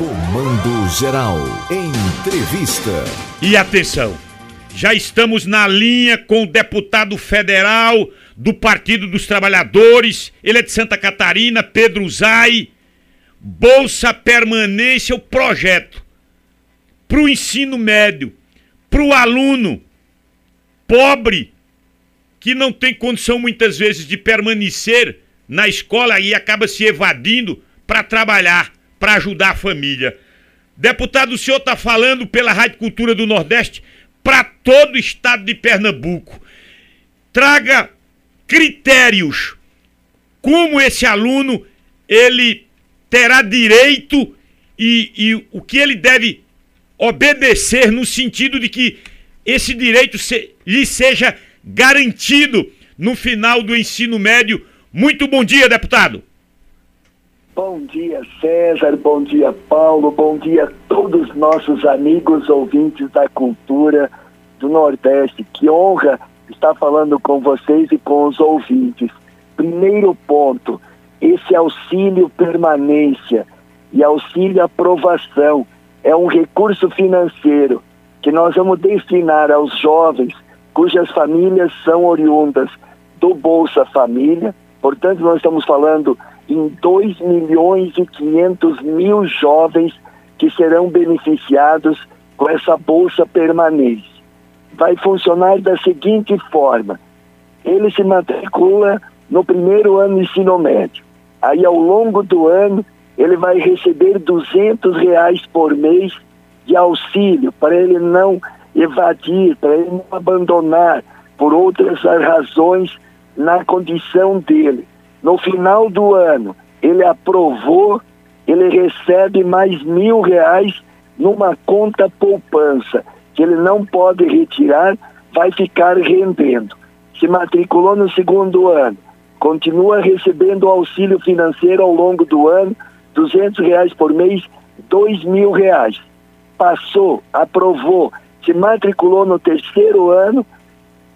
Comando Geral. Entrevista. E atenção, já estamos na linha com o deputado federal do Partido dos Trabalhadores, ele é de Santa Catarina, Pedro Zai. Bolsa Permanência, o projeto para o ensino médio, para o aluno pobre que não tem condição muitas vezes de permanecer na escola e acaba se evadindo para trabalhar, para ajudar a família. Deputado, o senhor está falando pela Rádio Cultura do Nordeste para todo o estado de Pernambuco. Traga critérios como esse aluno ele terá direito e, e o que ele deve obedecer no sentido de que esse direito se, lhe seja garantido no final do ensino médio. Muito bom dia, deputado. Bom dia, César. Bom dia, Paulo. Bom dia a todos os nossos amigos ouvintes da cultura do Nordeste. Que honra estar falando com vocês e com os ouvintes. Primeiro ponto: esse auxílio permanência e auxílio aprovação é um recurso financeiro que nós vamos destinar aos jovens cujas famílias são oriundas do Bolsa Família. Portanto, nós estamos falando em 2 milhões e 500 mil jovens que serão beneficiados com essa Bolsa Permanente. Vai funcionar da seguinte forma: ele se matricula no primeiro ano do ensino médio. Aí, ao longo do ano, ele vai receber 200 reais por mês de auxílio para ele não evadir, para ele não abandonar por outras razões na condição dele. No final do ano, ele aprovou, ele recebe mais mil reais numa conta poupança, que ele não pode retirar, vai ficar rendendo. Se matriculou no segundo ano, continua recebendo auxílio financeiro ao longo do ano, 200 reais por mês, dois mil reais. Passou, aprovou, se matriculou no terceiro ano,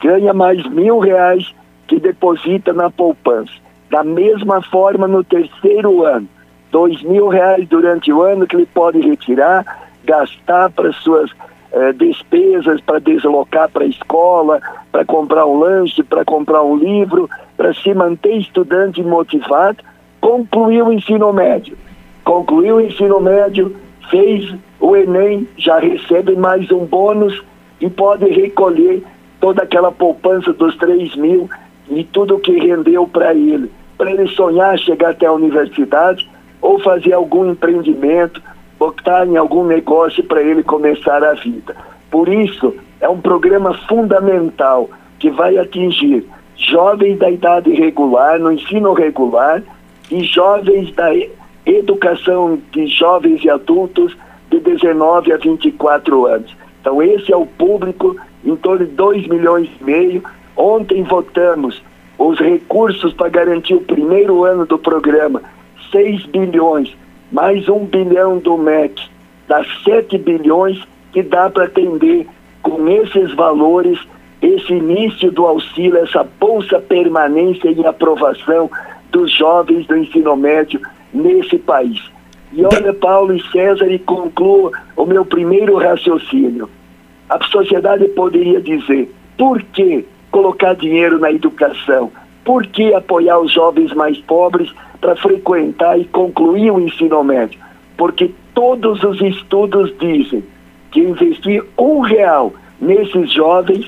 ganha mais mil reais que deposita na poupança. Da mesma forma, no terceiro ano, dois mil reais durante o ano que ele pode retirar, gastar para suas eh, despesas, para deslocar para a escola, para comprar um lanche, para comprar um livro, para se manter estudante motivado, concluiu o ensino médio. Concluiu o ensino médio, fez o Enem, já recebe mais um bônus e pode recolher toda aquela poupança dos 3 mil e tudo que rendeu para ele, para ele sonhar chegar até a universidade ou fazer algum empreendimento, botar em algum negócio para ele começar a vida. Por isso, é um programa fundamental que vai atingir jovens da idade regular, no ensino regular, e jovens da educação de jovens e adultos de 19 a 24 anos. Então, esse é o público, em torno de 2 milhões e meio. Ontem votamos os recursos para garantir o primeiro ano do programa, 6 bilhões, mais 1 bilhão do MEC, dá 7 bilhões que dá para atender com esses valores esse início do auxílio, essa bolsa permanência e aprovação dos jovens do ensino médio nesse país. E olha, Paulo e César, e concluo o meu primeiro raciocínio. A sociedade poderia dizer: por que colocar dinheiro na educação? Por que apoiar os jovens mais pobres para frequentar e concluir o ensino médio? Porque todos os estudos dizem que investir um real nesses jovens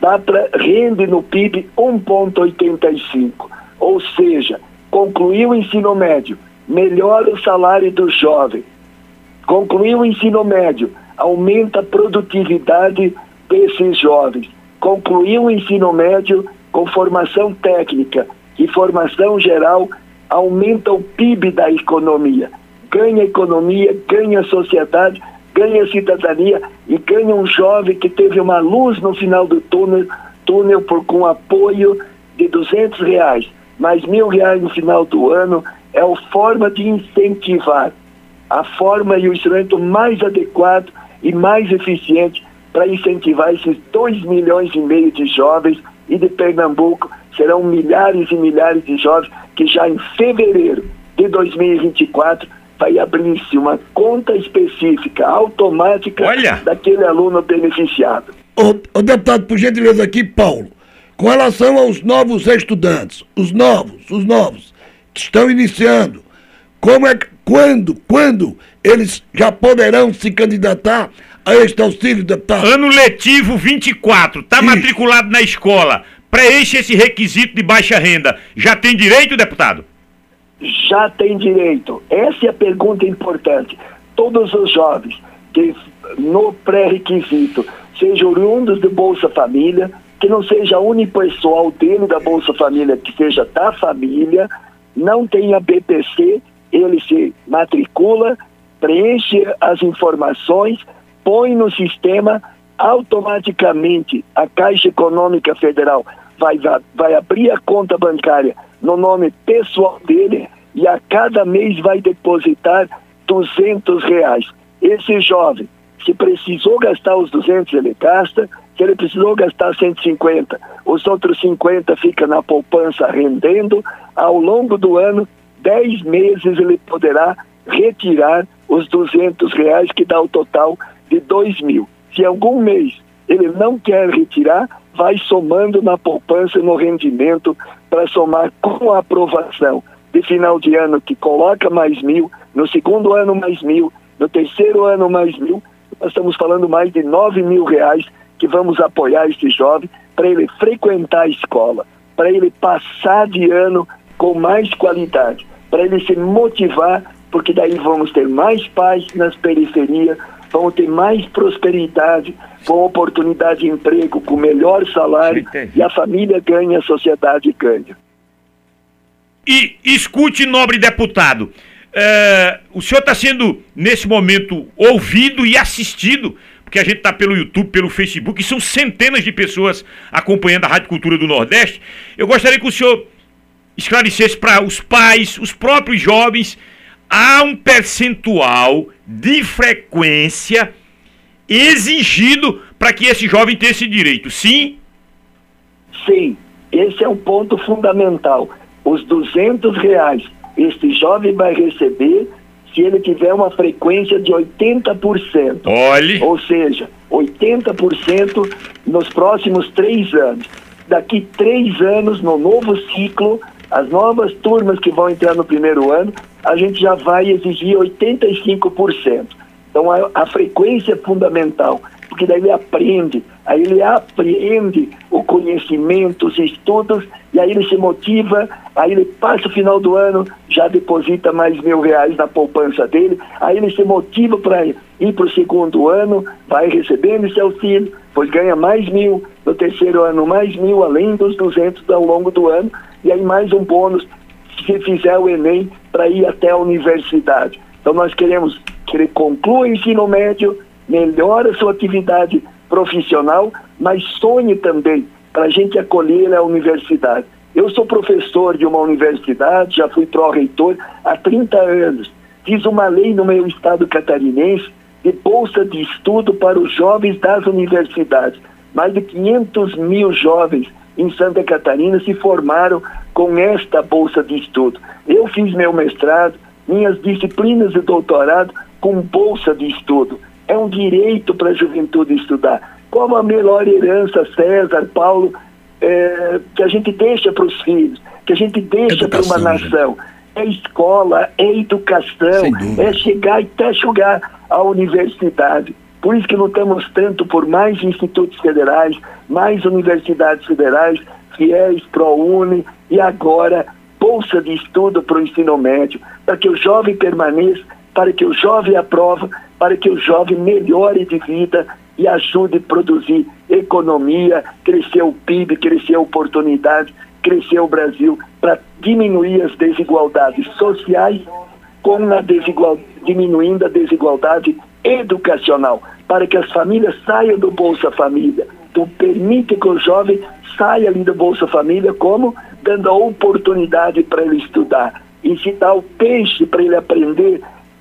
dá para rende no PIB 1,85. Ou seja, concluir o ensino médio melhora o salário do jovem. Concluir o ensino médio aumenta a produtividade desses jovens. Concluir o ensino médio com formação técnica e formação geral aumenta o PIB da economia. Ganha economia, ganha sociedade, ganha cidadania e ganha um jovem que teve uma luz no final do túnel, túnel por, com apoio de 200 reais, mais mil reais no final do ano, é a forma de incentivar, a forma e o instrumento mais adequado e mais eficiente para incentivar esses 2 milhões e meio de jovens e de Pernambuco serão milhares e milhares de jovens que já em fevereiro de 2024 vai abrir-se uma conta específica, automática, Olha. daquele aluno beneficiado. Ô, ô, deputado, por gentileza aqui, Paulo, com relação aos novos estudantes, os novos, os novos, que estão iniciando, como é que, quando, quando eles já poderão se candidatar a este auxílio, deputado? Ano letivo 24, tá Isso. matriculado na escola, preenche esse requisito de baixa renda. Já tem direito, deputado? já tem direito? Essa é a pergunta importante. Todos os jovens que no pré-requisito sejam oriundos de Bolsa Família, que não seja unipessoal dele da Bolsa Família, que seja da família, não tenha BPC, ele se matricula, preenche as informações, põe no sistema, automaticamente a Caixa Econômica Federal vai, vai, abrir a conta bancária no nome pessoal dele e a cada mês vai depositar 200 reais. Esse jovem, se precisou gastar os 200, ele gasta. Se ele precisou gastar 150, os outros 50 fica na poupança rendendo. Ao longo do ano, 10 meses ele poderá retirar os 200 reais, que dá o total de 2 mil. Se algum mês ele não quer retirar, vai somando na poupança no rendimento para somar com a aprovação de final de ano que coloca mais mil, no segundo ano mais mil, no terceiro ano mais mil, nós estamos falando mais de 9 mil reais que vamos apoiar este jovem para ele frequentar a escola, para ele passar de ano com mais qualidade, para ele se motivar, porque daí vamos ter mais paz nas periferias, vamos ter mais prosperidade, com oportunidade de emprego, com melhor salário, e a família ganha, a sociedade ganha. E escute, nobre deputado, é, o senhor está sendo, nesse momento, ouvido e assistido, porque a gente está pelo YouTube, pelo Facebook, e são centenas de pessoas acompanhando a Rádio Cultura do Nordeste. Eu gostaria que o senhor esclarecesse para os pais, os próprios jovens, há um percentual de frequência exigido para que esse jovem tenha esse direito, sim? Sim, esse é um ponto fundamental. Os 200 reais este jovem vai receber se ele tiver uma frequência de 80%. Olhe. Ou seja, 80% nos próximos três anos. Daqui três anos, no novo ciclo, as novas turmas que vão entrar no primeiro ano, a gente já vai exigir 85%. Então a, a frequência é fundamental, porque daí ele aprende, aí ele apreende o conhecimento, os estudos, e aí ele se motiva, aí ele passa o final do ano, já deposita mais mil reais na poupança dele, aí ele se motiva para ir para o segundo ano, vai recebendo esse auxílio, pois ganha mais mil, no terceiro ano mais mil, além dos 200 ao longo do ano, e aí mais um bônus se fizer o Enem para ir até a universidade. Então nós queremos que ele conclua o ensino médio, melhore a sua atividade profissional, mas sonhe também para a gente acolher a universidade. Eu sou professor de uma universidade, já fui pró-reitor há 30 anos. Fiz uma lei no meu estado catarinense de bolsa de estudo para os jovens das universidades. Mais de 500 mil jovens em Santa Catarina se formaram com esta bolsa de estudo. Eu fiz meu mestrado, minhas disciplinas de doutorado com bolsa de estudo. É um direito para a juventude estudar. Como a melhor herança, César, Paulo, é, que a gente deixa para os filhos, que a gente deixa para uma nação. É escola, é educação, é chegar até chegar à universidade. Por isso que lutamos tanto por mais institutos federais, mais universidades federais, FIES, ProUni e agora bolsa de estudo para o ensino médio, para que o jovem permaneça, para que o jovem aprova, para que o jovem melhore de vida e ajude a produzir economia, crescer o PIB, crescer a oportunidade, crescer o Brasil, para diminuir as desigualdades sociais, com a desigual, diminuindo a desigualdade educacional, para que as famílias saiam do Bolsa Família. Então, permite que o jovem saia ali do Bolsa Família, como dando a oportunidade para ele estudar, ensinar o peixe para ele aprender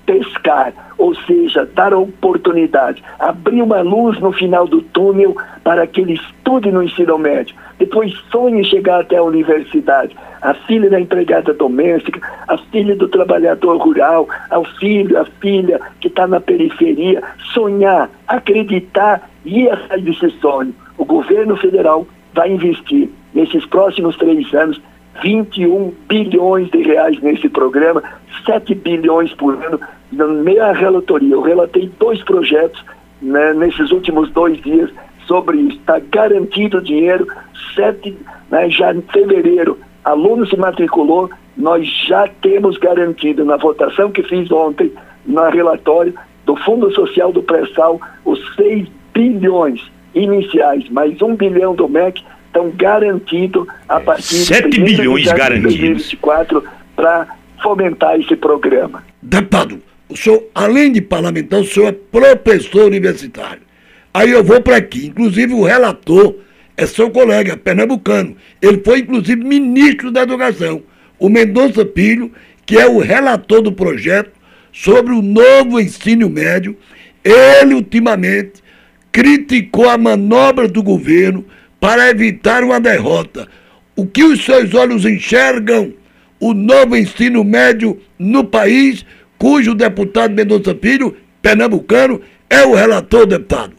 pescar, ou seja, dar oportunidade, abrir uma luz no final do túnel para que ele estude no ensino médio, depois sonhe chegar até a universidade. A filha da empregada doméstica, a filha do trabalhador rural, o filho, a filha que está na periferia, sonhar, acreditar e ir atrás desse sonho. O governo federal vai investir nesses próximos três anos 21 bilhões de reais nesse programa, 7 bilhões por ano, na minha relatoria. Eu relatei dois projetos né, nesses últimos dois dias sobre isso. Está garantido o dinheiro, 7, né, já em fevereiro, aluno se matriculou, nós já temos garantido na votação que fiz ontem, no relatório do Fundo Social do Pré-Sal, os 6 bilhões iniciais, mais um bilhão do MEC, estão garantidos a partir 7 de bilhões de garantidos 2024 para fomentar esse programa. Deputado, o senhor, além de parlamentar, o senhor é professor universitário. Aí eu vou para aqui, inclusive o relator é seu colega, pernambucano. Ele foi, inclusive, ministro da Educação, o Mendonça Filho, que é o relator do projeto sobre o novo ensino médio. Ele, ultimamente, criticou a manobra do governo para evitar uma derrota. O que os seus olhos enxergam o novo ensino médio no país, cujo deputado Mendonça Filho, pernambucano, é o relator, deputado?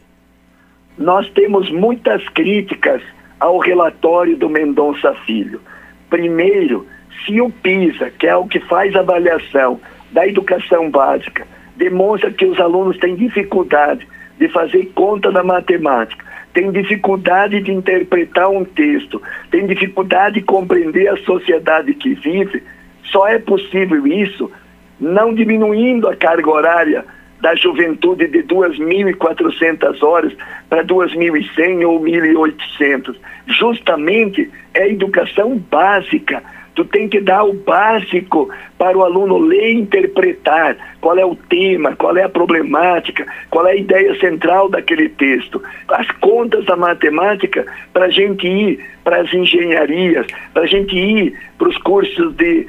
Nós temos muitas críticas ao relatório do Mendonça Filho. Primeiro, se o PISA, que é o que faz a avaliação da educação básica, demonstra que os alunos têm dificuldade de fazer conta da matemática, tem dificuldade de interpretar um texto, tem dificuldade de compreender a sociedade que vive, só é possível isso não diminuindo a carga horária da juventude de 2.400 horas para 2.100 ou 1.800. Justamente é a educação básica Tu tem que dar o básico para o aluno ler e interpretar qual é o tema, qual é a problemática, qual é a ideia central daquele texto. As contas da matemática para a gente ir para as engenharias, para a gente ir para os cursos de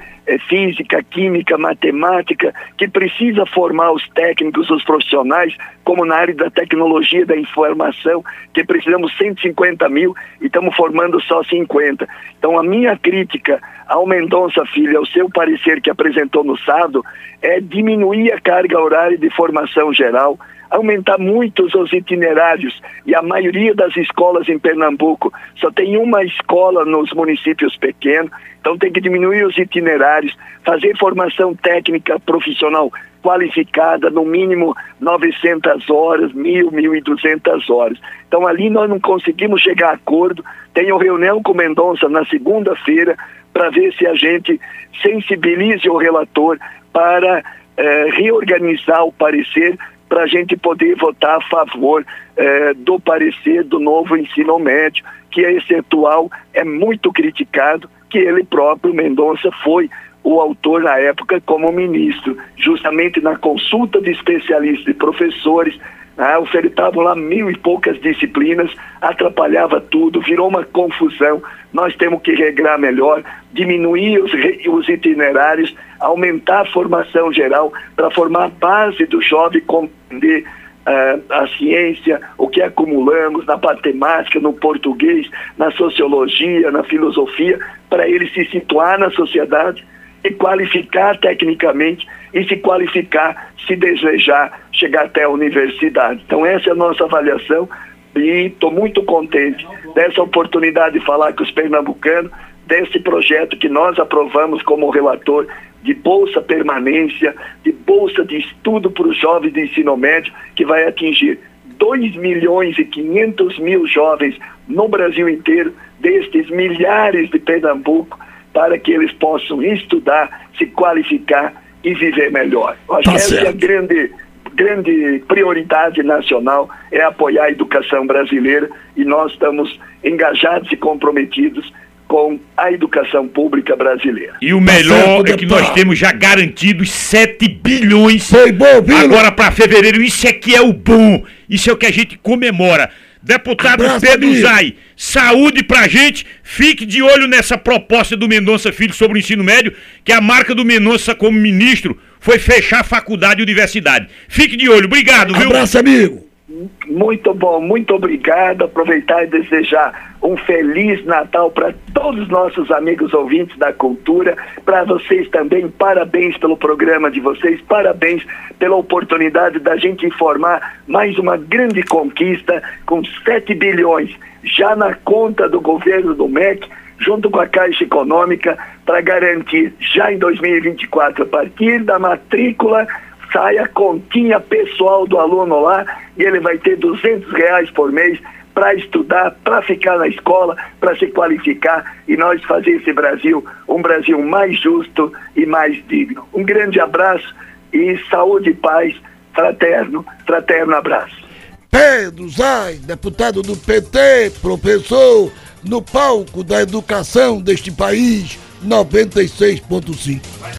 física, química, matemática, que precisa formar os técnicos, os profissionais, como na área da tecnologia da informação, que precisamos 150 mil e estamos formando só 50. Então, a minha crítica ao Mendonça Filho, ao seu parecer que apresentou no sábado, é diminuir a carga horária de formação geral, aumentar muito os itinerários e a maioria das escolas em Pernambuco só tem uma escola nos municípios pequenos, então tem que diminuir os itinerários, fazer formação técnica profissional qualificada, no mínimo 900 horas, 1.000, 1.200 horas. Então ali nós não conseguimos chegar a acordo. Tenho reunião com Mendonça na segunda-feira para ver se a gente sensibilize o relator para eh, reorganizar o parecer para a gente poder votar a favor eh, do parecer do novo ensino médio, que esse atual é muito criticado, que ele próprio, Mendonça, foi o autor na época como ministro, justamente na consulta de especialistas e professores, ah, ofertavam lá mil e poucas disciplinas, atrapalhava tudo, virou uma confusão. Nós temos que regrar melhor, diminuir os, os itinerários, aumentar a formação geral para formar a base do jovem compreender uh, a ciência, o que acumulamos na matemática, no português, na sociologia, na filosofia, para ele se situar na sociedade e qualificar tecnicamente e se qualificar se desejar chegar até a universidade. Então essa é a nossa avaliação e estou muito contente dessa oportunidade de falar com os pernambucanos desse projeto que nós aprovamos como relator de bolsa permanência, de bolsa de estudo para os jovens de ensino médio, que vai atingir 2 milhões e 500 mil jovens no Brasil inteiro, destes milhares de Pernambuco, para que eles possam estudar, se qualificar e viver melhor. Eu acho tá que essa certo. é a grande, grande prioridade nacional, é apoiar a educação brasileira e nós estamos engajados e comprometidos com a educação pública brasileira. E o melhor é que nós temos já garantidos 7 bilhões Foi bom, viu? agora para fevereiro. Isso é que é o bom, isso é o que a gente comemora. Deputado Abraço, Pedro amigo. Zay, saúde pra gente. Fique de olho nessa proposta do Mendonça Filho sobre o ensino médio, que a marca do Mendonça como ministro foi fechar a faculdade e universidade. Fique de olho. Obrigado, viu? Abraço, amigo. Muito bom, muito obrigado. Aproveitar e desejar um feliz Natal para todos os nossos amigos ouvintes da cultura. Para vocês também, parabéns pelo programa de vocês, parabéns pela oportunidade da gente informar mais uma grande conquista com 7 bilhões já na conta do governo do MEC, junto com a Caixa Econômica, para garantir já em 2024, a partir da matrícula sai a continha pessoal do aluno lá e ele vai ter 200 reais por mês para estudar, para ficar na escola, para se qualificar e nós fazer esse Brasil um Brasil mais justo e mais digno. Um grande abraço e saúde e paz, fraterno, fraterno abraço. Pedro Zay, deputado do PT, professor, no palco da educação deste país, 96.5.